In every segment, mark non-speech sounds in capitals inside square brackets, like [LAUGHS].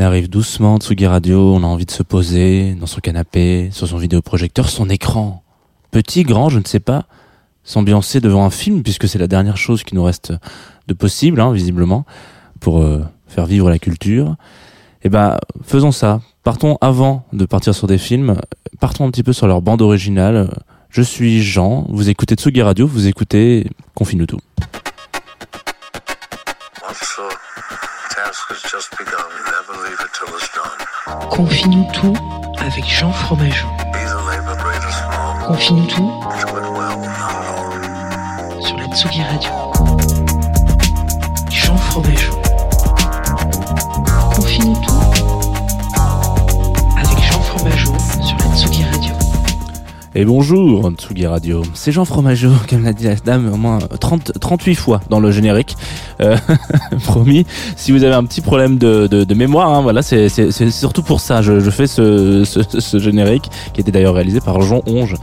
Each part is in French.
Week-end arrive doucement, Tsugi Radio, on a envie de se poser dans son canapé, sur son vidéoprojecteur, son écran. Petit, grand, je ne sais pas, s'ambiancer devant un film, puisque c'est la dernière chose qui nous reste de possible, hein, visiblement, pour euh, faire vivre la culture. Eh ben, faisons ça. Partons avant de partir sur des films, partons un petit peu sur leur bande originale. Je suis Jean, vous écoutez Tsugi Radio, vous écoutez Confine-nous tout. Officer, task has just begun. Never leave it till it's done. Confine-nous tout avec Jean Fromageau. Confine-nous tout sur la Tsugi Radio. Jean Fromageau. Confine-nous tout avec Jean Fromageau sur la Tsugi Radio. Et bonjour Tsugi Radio, c'est Jean Fromageau, comme l'a dit la dame au moins 30, 38 fois dans le générique. Euh, [LAUGHS] promis, si vous avez un petit problème de, de, mémoire, hein, voilà, c'est surtout pour ça. Je, je fais ce, ce, ce générique qui était d'ailleurs réalisé par Jean Onge,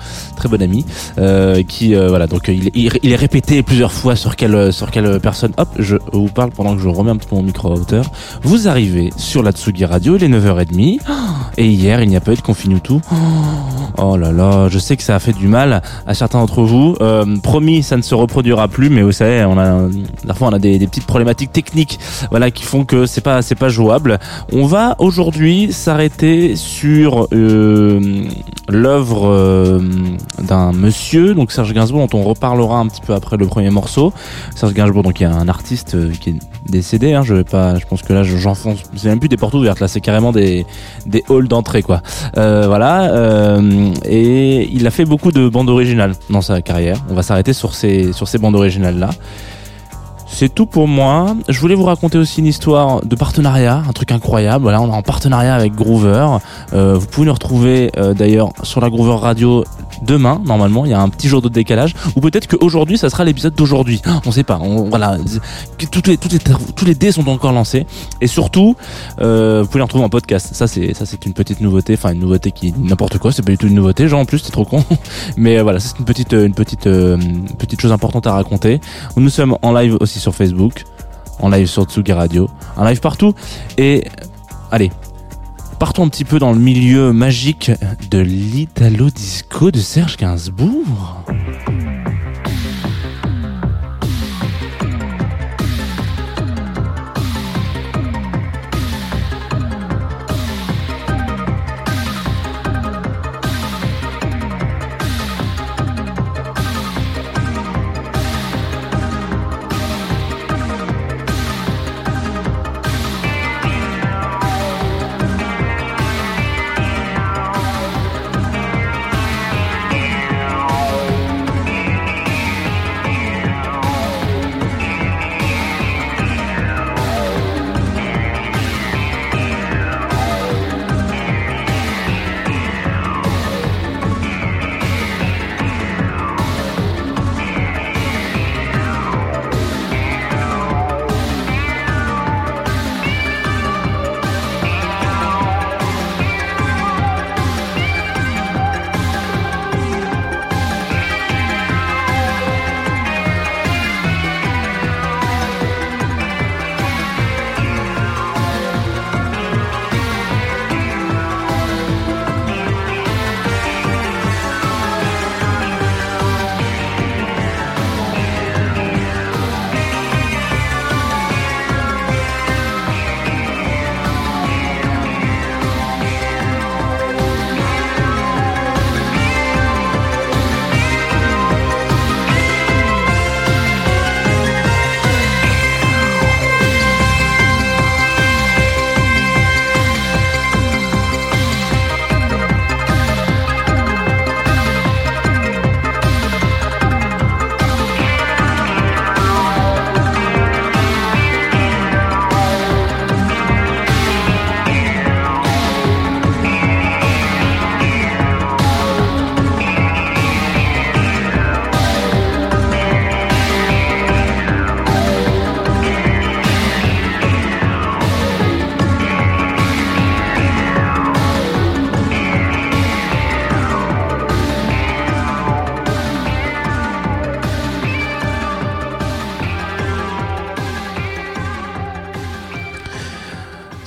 bon ami, euh, qui euh, voilà donc il, il, il est répété plusieurs fois sur quelle sur quelle personne. Hop, je vous parle pendant que je remets un petit peu mon micro à hauteur. Vous arrivez sur la Tsugi Radio, il est 9h30 et hier il n'y a pas eu de confine tout. Oh là là, je sais que ça a fait du mal à certains d'entre vous. Euh, promis, ça ne se reproduira plus, mais vous savez, on a parfois on a des, des petites problématiques techniques, voilà, qui font que c'est pas c'est pas jouable. On va aujourd'hui s'arrêter sur euh, l'œuvre euh, d'un monsieur, donc Serge Gainsbourg, dont on reparlera un petit peu après le premier morceau. Serge Gainsbourg, donc il y a un artiste euh, qui est décédé. Hein, je vais pas, je pense que là, je- j'enfonce. C'est même plus des portes ouvertes, là, c'est carrément des des halls d'entrée, quoi. Euh, voilà. euh, et il a fait beaucoup de bandes originales dans sa carrière. On va s'arrêter sur ces sur ces bandes originales là. C'est tout pour moi. Je voulais vous raconter aussi une histoire de partenariat, un truc incroyable. Voilà, on est en partenariat avec Groover. Vous pouvez nous retrouver d'ailleurs sur la Groover Radio demain, normalement. Il y a un petit jour de décalage. Ou peut-être qu'aujourd'hui, ça sera l'épisode d'aujourd'hui. [GASPS] On sait pas. Voilà, tous les dés sont encore lancés. Et surtout, euh, vous pouvez les retrouver en podcast. Ça, c'est une petite nouveauté. Enfin, une nouveauté qui n'importe quoi. C'est pas du tout une nouveauté. Genre en plus, c'est trop con. [LAUGHS] Mais euh, voilà, c'est une petite, euh, une petite, petite chose importante à raconter. Nous sommes en live aussi sur Facebook, en live sur Tsugi Radio, en live partout. Et allez, partons un petit peu dans le milieu magique de l'Italo Disco de Serge Gainsbourg.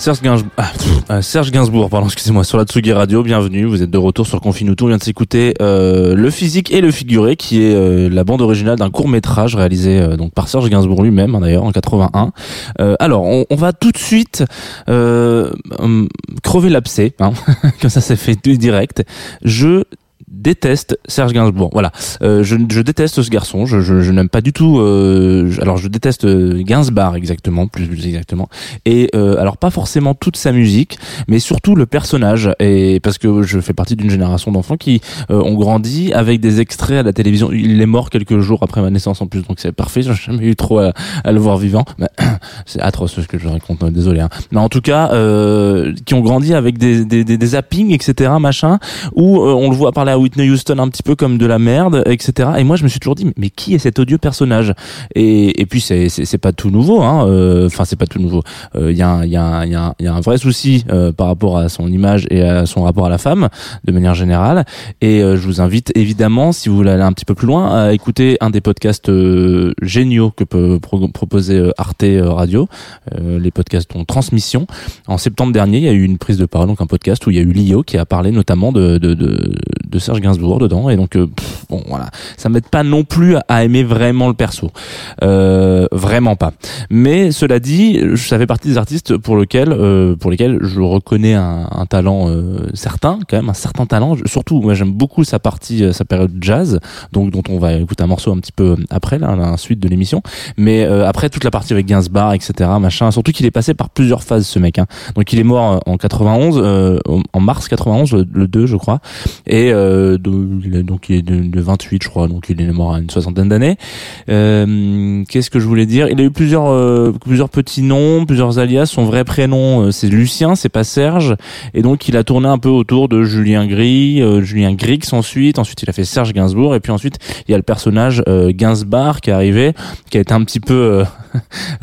Serge Gainsbourg, ah, euh, Serge Gainsbourg, pardon, excusez-moi, sur la Tsugi Radio, bienvenue, vous êtes de retour sur Confinuto, on vient de s'écouter euh, Le Physique et le Figuré, qui est euh, la bande originale d'un court-métrage réalisé donc par Serge Gainsbourg lui-même, hein, d'ailleurs, en 81. Euh, alors, on, va tout de suite hum, crever l'abcès, hein, [LAUGHS] comme ça c'est fait direct. Je déteste Serge Gainsbourg. Voilà, euh, je, je déteste ce garçon. Je, je, je n'aime pas du tout. Euh, alors, je déteste euh, Gainsbourg exactement, plus, plus exactement. Et euh, alors pas forcément toute sa musique, mais surtout le personnage. Et parce que je fais partie d'une génération d'enfants qui euh, ont grandi avec des extraits à la télévision. Il est mort quelques jours après ma naissance en plus, donc c'est parfait. J'ai jamais eu trop à, à le voir vivant. [COUGHS] C'est atroce ce que je raconte. euh, Désolé. Hein. Mais en tout cas, euh, qui ont grandi avec des, des, des, zappings, etc. Machin où on le voit parler à Whitney Houston un petit peu comme de la merde, etc. Et moi, je me suis toujours dit, mais qui est cet odieux personnage? Et, et puis, c'est c'est c'est pas tout nouveau. hein, euh, Enfin, c'est pas tout nouveau. Euh, Il y, a y, a y, a y a un vrai souci euh, par rapport à son image et à son rapport à la femme, de manière générale. Et euh, je vous invite évidemment, si vous voulez aller un petit peu plus loin, à écouter un des podcasts euh, géniaux que peut pro- proposer euh, Arte euh, Radio, euh, les podcasts dont Transmission. En septembre dernier, il y a eu une prise de parole, donc un podcast où il y a eu Lio qui a parlé notamment de, de, de, de Serge Gainsbourg dedans. Et donc, euh, pff, bon, voilà, ça m'aide pas non plus à aimer vraiment le perso. Euh, vraiment pas. Mais cela dit, ça fait partie des artistes pour lesquels, euh, pour lesquels je reconnais un, un talent certain, quand même un certain talent. Surtout, moi j'aime beaucoup sa partie, sa période jazz, donc dont on va écouter un morceau un petit peu après, là, la suite de l'émission. Mais après toute la partie avec Gainsbourg, etc., machin. Surtout qu'il est passé par plusieurs phases, ce mec. Hein. Donc il est mort en 91, euh, en mars 91, le, le 2, je crois. Et donc il est de, de 28, je crois. Donc il est mort à une soixantaine d'années. Euh, Qu'est-ce que je voulais dire? Il a eu plusieurs euh, plusieurs petits noms, plusieurs alias. Son vrai prénom euh, c'est Lucien, c'est pas Serge. Et donc il a tourné un peu autour de Julien Gris, euh, Julien Grix ensuite. Ensuite il a fait Serge Gainsbourg. Et puis ensuite il y a le personnage euh, Gainsbar qui est arrivé, qui a été un petit peu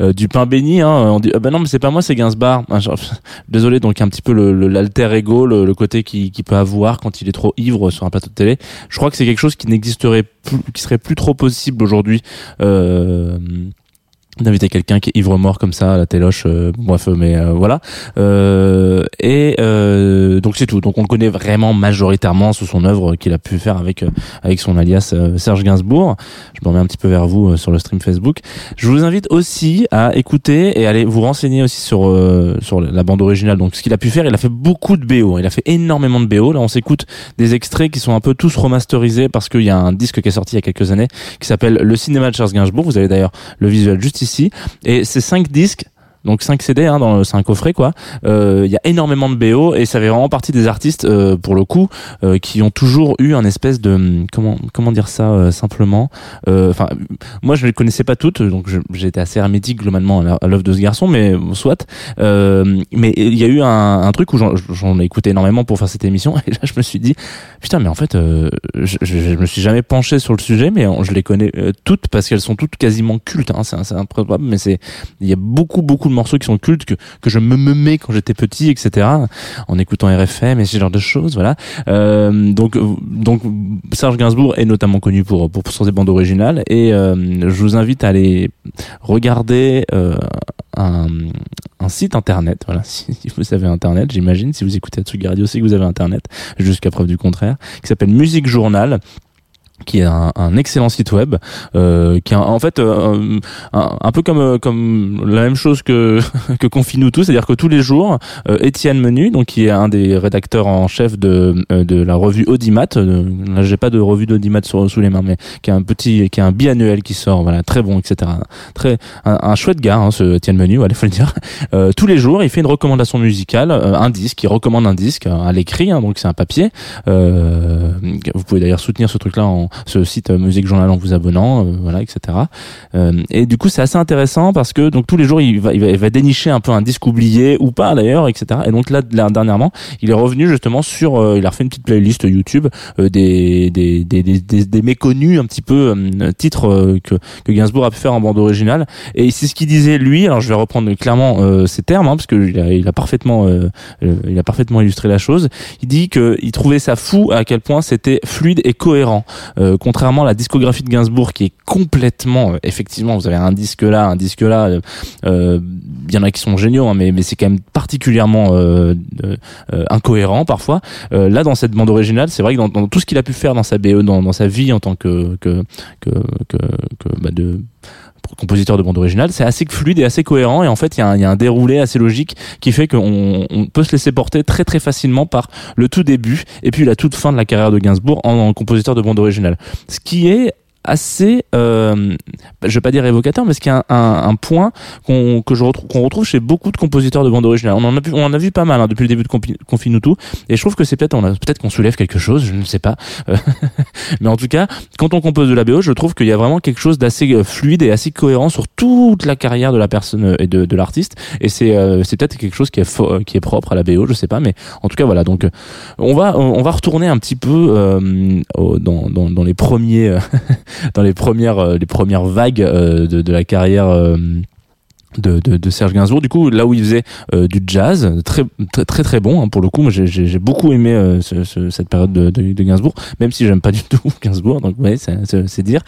[LAUGHS] du pain béni. Hein. On dit ah ben non mais c'est pas moi c'est Gainsbar. Ah, [LAUGHS] Désolé donc un petit peu le le- l'alter ego, le, le côté qui peut avoir quand il est trop ivre sur un Je crois que c'est quelque chose qui n'existerait plus, qui serait plus trop possible aujourd'hui. Euh, d'inviter quelqu'un qui est ivre mort comme ça à la téloche euh, bref mais euh, voilà. Euh, et euh, donc c'est tout. Donc on le connaît vraiment majoritairement sous son œuvre qu'il a pu faire avec euh, avec son alias euh, Serge Gainsbourg. Je me remets un petit peu vers vous sur le stream Facebook. Je vous invite aussi à écouter et aller vous renseigner aussi sur sur la bande originale. Donc ce qu'il a pu faire il a fait beaucoup de BO il a fait énormément de BO là on s'écoute des extraits qui sont un peu tous remasterisés parce qu'il y a un disque qui est sorti il y a quelques années qui s'appelle Le cinéma de Serge Gainsbourg. Vous avez d'ailleurs le visuel juste et ces cinq disques donc 5 CD hein, dans c'est un coffret quoi. Euh, il y a énormément de BO et ça fait vraiment partie des artistes euh, pour le coup euh, qui ont toujours eu un espèce de comment comment dire ça euh, simplement Euh, enfin moi je les connaissais pas toutes donc j'étais assez hermétique globalement à l'œuvre de ce garçon mais soit. Mais il y a eu un, un truc où j'en- ai écouté énormément pour faire cette émission [LAUGHS] et là je me suis dit putain mais en fait je, je, me suis jamais penché sur le sujet mais je les connais toutes parce qu'elles sont toutes quasiment cultes hein, c'est improbable mais c'est il y a beaucoup beaucoup de morceaux qui sont cultes que que je me me mets quand j'étais petit etc en écoutant RFM et ce genre de choses voilà. Euh, donc donc Serge Gainsbourg est notamment connu pour pour, pour ses bandes originales et euh, je vous invite à aller regarder euh, un, un site internet voilà [LAUGHS] si vous avez internet j'imagine si vous écoutez Atsugi Radio c'est que vous avez internet jusqu'à preuve du contraire qui s'appelle Musique Journal qui est un, un excellent site web euh, qui est en fait euh, un, peu comme euh, comme la même chose que [LAUGHS] que Confinou tous c'est-à-dire que tous les jours euh, Étienne Menu donc qui est un des rédacteurs en chef de euh, de la revue Audimat là j'ai pas de revue d'Audimat sous les mains mais qui est un petit qui est un biannuel qui sort voilà très bon etc très un, chouette gars hein, ce Étienne Menu voilà faut le dire. [LAUGHS] Tous les jours il fait une recommandation musicale un disque il recommande un disque à l'écrit hein, donc c'est un papier. Vous pouvez d'ailleurs soutenir ce truc là ce site euh, Musique Journal en vous abonnant euh, voilà etc euh, et du coup c'est assez intéressant parce que donc tous les jours il va, il va il va dénicher un peu un disque oublié ou pas d'ailleurs etc et donc là, dernièrement il est revenu justement sur il a refait une petite playlist YouTube des, des, des, des, des, méconnus un petit peu titres que, que Gainsbourg a pu faire en bande originale. Et c'est ce qu'il disait lui alors je vais reprendre clairement ces termes hein, parce que il a, parfaitement il a parfaitement illustré la chose. Il dit que il trouvait ça fou à quel point c'était fluide et cohérent Euh, contrairement à la discographie de Gainsbourg qui est complètement, euh, effectivement, vous avez un disque là, un disque là. euh, euh, Il y en a qui sont géniaux, hein, mais mais c'est quand même particulièrement euh, incohérent parfois. Là, dans cette bande originale, c'est vrai que dans, dans tout ce qu'il a pu faire dans sa BE, dans, dans sa vie en tant que que que que, que bah, de compositeur de bande originale, c'est assez fluide et assez cohérent et en fait il y, a un- déroulé assez logique qui fait qu'on on peut se laisser porter très très facilement par le tout début et puis la toute fin de la carrière de Gainsbourg en, en compositeur de bande originale. Ce qui est assez, euh, je vais pas dire évocateur, mais ce qui est un, un, un point qu'on que je retrouve qu'on retrouve chez beaucoup de compositeurs de bande originale. On en a on en a vu pas mal hein, depuis le début de Confi- Confinutu, et je trouve que c'est peut-être on a peut-être qu'on soulève quelque chose, je ne sais pas, Euh, [LAUGHS] mais en tout cas, quand on compose de la BO, je trouve qu'il y a vraiment quelque chose d'assez euh, fluide et assez cohérent sur toute la carrière de la personne euh, et de, de l'artiste, et c'est euh, c'est peut-être quelque chose qui est qui est propre à la BO, je sais pas, mais en tout cas voilà. Donc on va on va retourner un petit peu euh, dans, dans dans les premiers [LAUGHS] dans les premières euh, les premières vagues euh, de, de la carrière euh, de, de, Serge Gainsbourg. Du coup là où il faisait euh, du jazz très très très, bon hein, pour le coup. Moi j'ai beaucoup aimé euh, ce- ce- cette période de, de, Gainsbourg même si j'aime pas du [LAUGHS] tout Gainsbourg. Donc ouais c'est dire.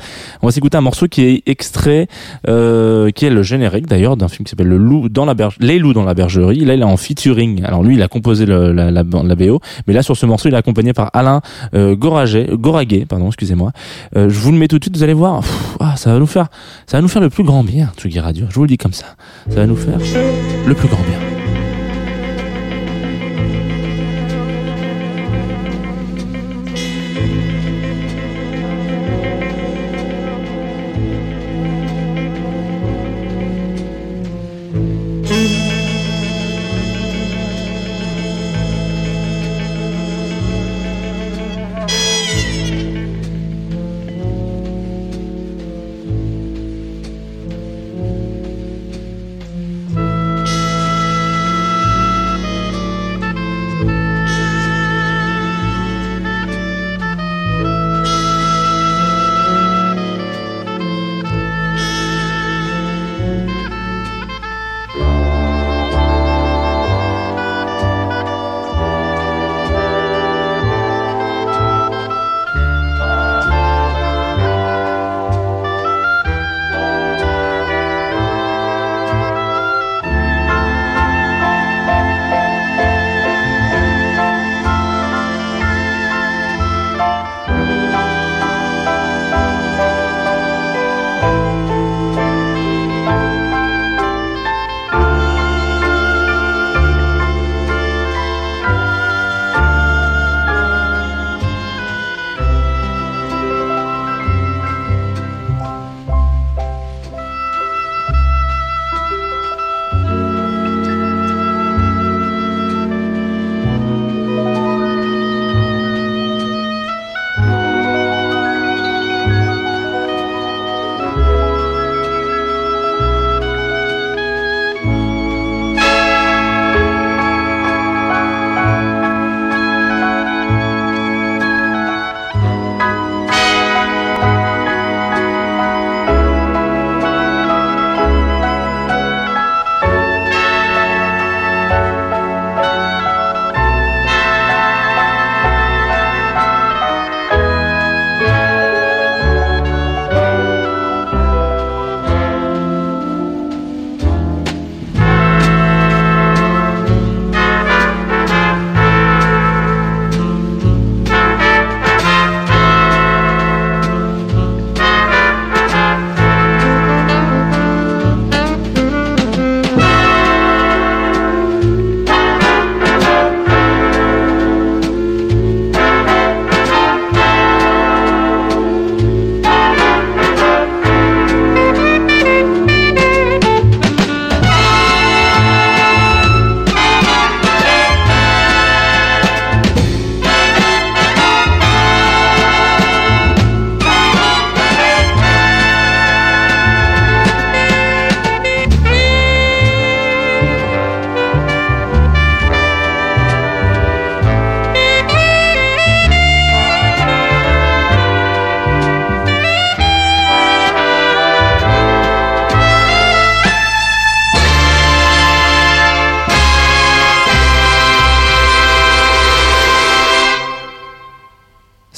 On va s'écouter un morceau qui est extrait euh, qui est le générique d'ailleurs d'un film qui s'appelle le loup dans la berge les loups dans la bergerie. Là il est en featuring. Alors lui il a composé la, la, la BO mais là sur ce morceau il est accompagné par Alain euh, Goraguet Goraguet pardon excusez-moi. Je vous le mets tout de suite vous allez voir. Ah, ça va nous faire ça va le plus grand bien Tsugi Radio. Je vous le dis comme ça ça va nous faire le plus grand bien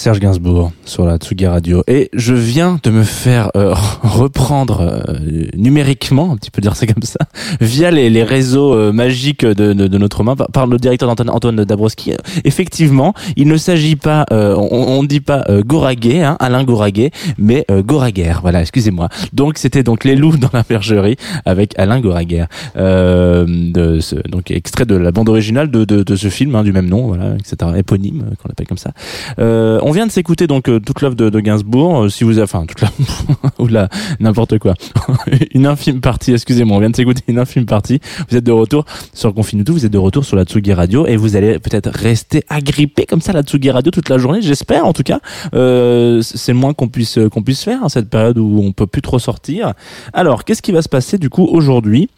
Serge Gainsbourg sur la Tsugi Radio et je viens de me faire euh, [LAUGHS] reprendre euh, numériquement, un petit peu dire ça comme ça, via les, les réseaux euh, magiques de, de, de notre main par, le directeur d'antenne Antoine Dabrowski. Effectivement, il ne s'agit pas, euh, on ne dit pas euh, Goraguet, hein, Alain Goraguet, mais euh, Goraguer. Voilà, excusez-moi. Donc c'était donc les loups [LAUGHS] dans la bergerie avec Alain Goraguer. De ce, donc extrait de la bande originale de, de, ce film hein, du même nom, voilà, etc. Éponyme qu'on appelle comme ça. On vient de s'écouter donc euh, toute l'œuvre de, de Gainsbourg. Euh, si vous avez, enfin toute la, [LAUGHS] ou n'importe quoi, [LAUGHS] une infime partie. Excusez-moi, on vient de s'écouter une infime partie. Vous êtes de retour sur Confine. Vous êtes de retour sur la Tsugi Radio et vous allez peut-être rester agrippé comme ça la Tsugi Radio toute la journée. J'espère en tout cas. Euh, c'est le moins qu'on puisse qu'on puisse faire à cette période où on peut plus trop sortir. Alors, qu'est-ce qui va se passer du coup aujourd'hui?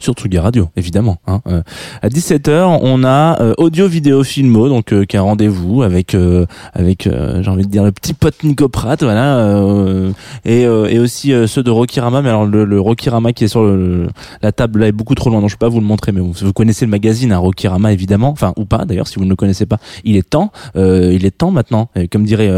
Sur Tsugi Radio, évidemment. Hein. Euh, à 17h, on a euh, audio, vidéo, filmo, donc euh, qui un rendez-vous avec euh, avec euh, j'ai envie de dire le petit pote Nico Pratt, voilà, euh, et et aussi ceux de Rokirama. Mais alors le, le Rokirama qui est sur le- la table là est beaucoup trop loin, donc je peux pas vous le montrer. Mais vous, vous connaissez le magazine, hein, Rokirama évidemment, enfin ou pas d'ailleurs si vous ne le connaissez pas. Il est temps, il est temps maintenant, comme dirait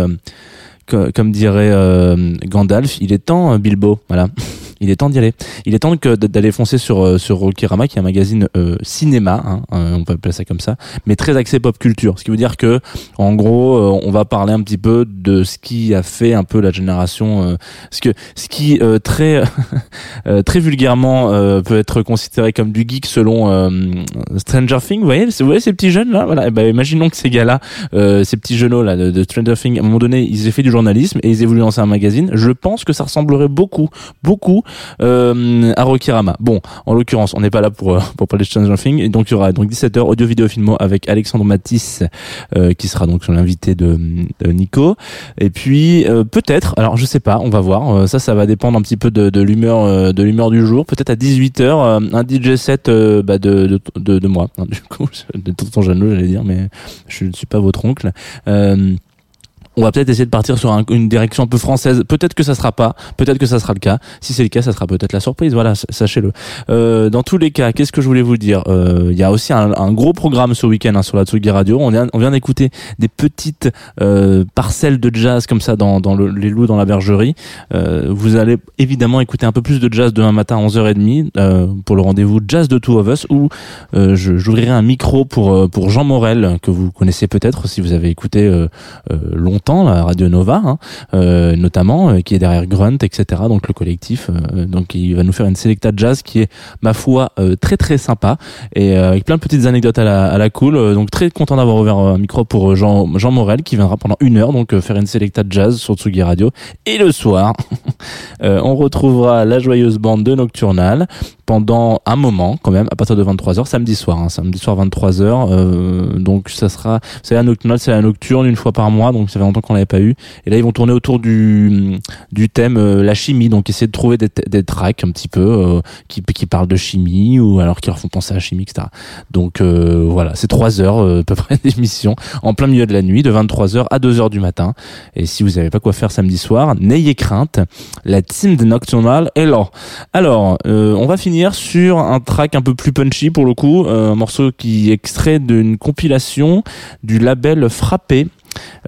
co- comme dirait euh, Gandalf, il est temps Bilbo, voilà. [LAUGHS] Il est temps d'y aller. Il est temps que d'aller foncer sur euh, sur Rokirama, qui est un magazine euh, cinéma, hein, euh, on peut appeler ça comme ça, mais très axé pop culture. Ce qui veut dire que, en gros, euh, on va parler un petit peu de ce qui a fait un peu la génération, euh, ce que ce qui euh, très [LAUGHS] très vulgairement peut être considéré comme du geek selon Stranger Things. Vous voyez, vous voyez ces petits jeunes là, voilà. Ben, imaginons que ces gars-là, ces petits jeunes là de, de Stranger Things, à un moment donné, ils aient fait du journalisme et ils aient voulu lancer un magazine. Je pense que ça ressemblerait beaucoup, beaucoup euh, à Rokirama. Bon, en l'occurrence, on n'est pas là pour euh, pour parler de Stranger Things. Et donc il y aura donc 17h audio vidéo filmo avec Alexandre Matisse euh, qui sera donc l'invité de, de Nico. Et puis euh, peut-être, alors je sais pas, on va voir. Euh, ça, ça va dépendre un petit peu de, l'humeur de l'humeur du jour. Peut-être à 18h euh, un DJ set bah, de, de de moi. [LAUGHS] Du coup, de tonton Jeannot, j'allais dire, mais je ne suis pas votre oncle. Euh, on va peut-être essayer de partir sur un- une direction un peu française. Peut-être que ça sera pas, peut-être que ça sera le cas. Si c'est le cas, ça sera peut-être la surprise. Voilà, sachez-le. Euh, dans tous les cas, qu'est-ce que je voulais vous dire? Euh, Il y a aussi un, gros programme ce week-end hein, sur la Tsugi Radio. On vient, on vient d'écouter des petites euh, parcelles de jazz comme ça dans, dans le- les loups dans la bergerie. Euh, vous allez évidemment écouter un peu plus de jazz demain matin à 11h30 euh, pour le rendez-vous Jazz de Two of Us où j'ouvrirai un micro pour pour Jean Morel que vous connaissez peut-être si vous avez écouté euh, longtemps la Radio Nova hein, euh, notamment euh, qui est derrière Grunt etc donc le collectif euh, donc il va nous faire une selecta de jazz qui est ma foi euh, très très sympa. Et euh, avec plein de petites anecdotes à la, à la cool Euh, donc très content d'avoir ouvert un micro pour euh, Jean Jean Morel qui viendra pendant une heure donc euh, faire une selecta de jazz sur Tsugi Radio. Et le soir [LAUGHS] euh, on retrouvera la joyeuse bande de Nocturnal pendant un moment quand même à partir de 23h samedi soir hein, samedi soir 23h euh, donc ça sera c'est la Nocturnal c'est la nocturne une fois par mois donc ça fait longtemps qu'on l'avait pas eu. Et là ils vont tourner autour du du thème euh, la chimie. Donc essayer de trouver des, des tracks un petit peu euh, qui qui parlent de chimie ou alors qui leur font penser à la chimie etc donc euh, voilà. C'est trois heures à peu près [LAUGHS] d'émission en plein milieu de la nuit de 23h à 2h du matin. Et si vous n'avez pas quoi faire samedi soir n'ayez crainte. La team de Nocturnal est là. Alors on va finir sur un track un peu plus punchy pour le coup. Un morceau qui est extrait d'une compilation du label Frappé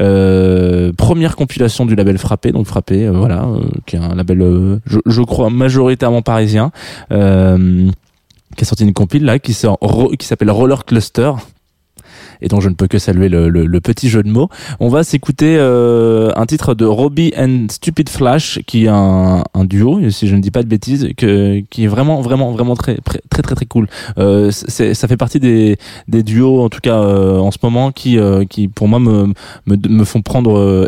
euh, première compilation du label Frappé, donc Frappé, euh, voilà, euh, qui est un label, je, je crois majoritairement parisien, qui a sorti une compile là, qui s'appelle Roller Cluster. Et donc je ne peux que saluer le, le- le petit jeu de mots. On va s'écouter euh, un titre de Robbie and Stupid Flash, qui est un, un duo, si je ne dis pas de bêtises, que, qui est vraiment vraiment vraiment très très très très, très cool. Euh, ça fait partie des, des duos en tout cas euh, en ce moment qui euh, qui pour moi me me, me font prendre euh,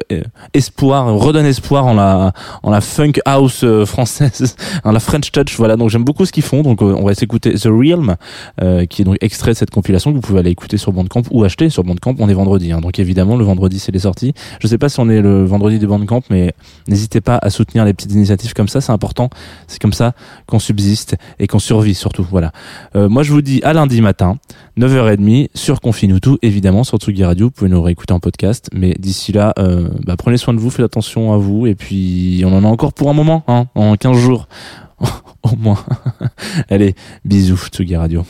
espoir, redonnent espoir en la en la funk house euh, française, [LAUGHS] en la French touch. Voilà, donc j'aime beaucoup ce qu'ils font. Donc on va s'écouter The Realm, qui est donc extrait de cette compilation que vous pouvez aller écouter sur Bandcamp ou acheter sur Bandcamp. On est vendredi, hein. donc évidemment le vendredi c'est les sorties. Je sais pas si on est le vendredi de Bandcamp, mais n'hésitez pas à soutenir les petites initiatives comme ça, c'est important. C'est comme ça qu'on subsiste et qu'on survit surtout. Voilà. Euh, moi je vous dis à lundi matin, 9h30 sur Confinutu, évidemment sur Tsugi Radio. Vous pouvez nous réécouter en podcast, mais d'ici là, euh, bah, prenez soin de vous, faites attention à vous, et puis on en a encore pour un moment, hein, en 15 jours [LAUGHS] au moins. [LAUGHS] Allez, bisous Tsugi Radio.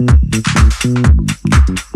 Mm-hmm.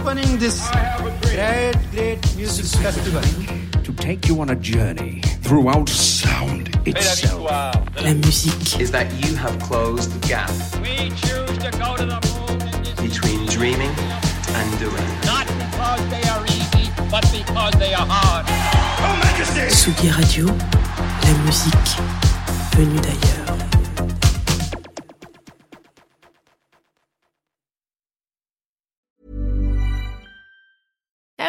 Opening this great, great music festival. to take you on a journey throughout sound itself. la musique, is that you have closed the gap We choose to go to the moon between dreaming and doing. not because they are easy, but because they are hard. Tsugi Radio, la musique venue d'ailleurs.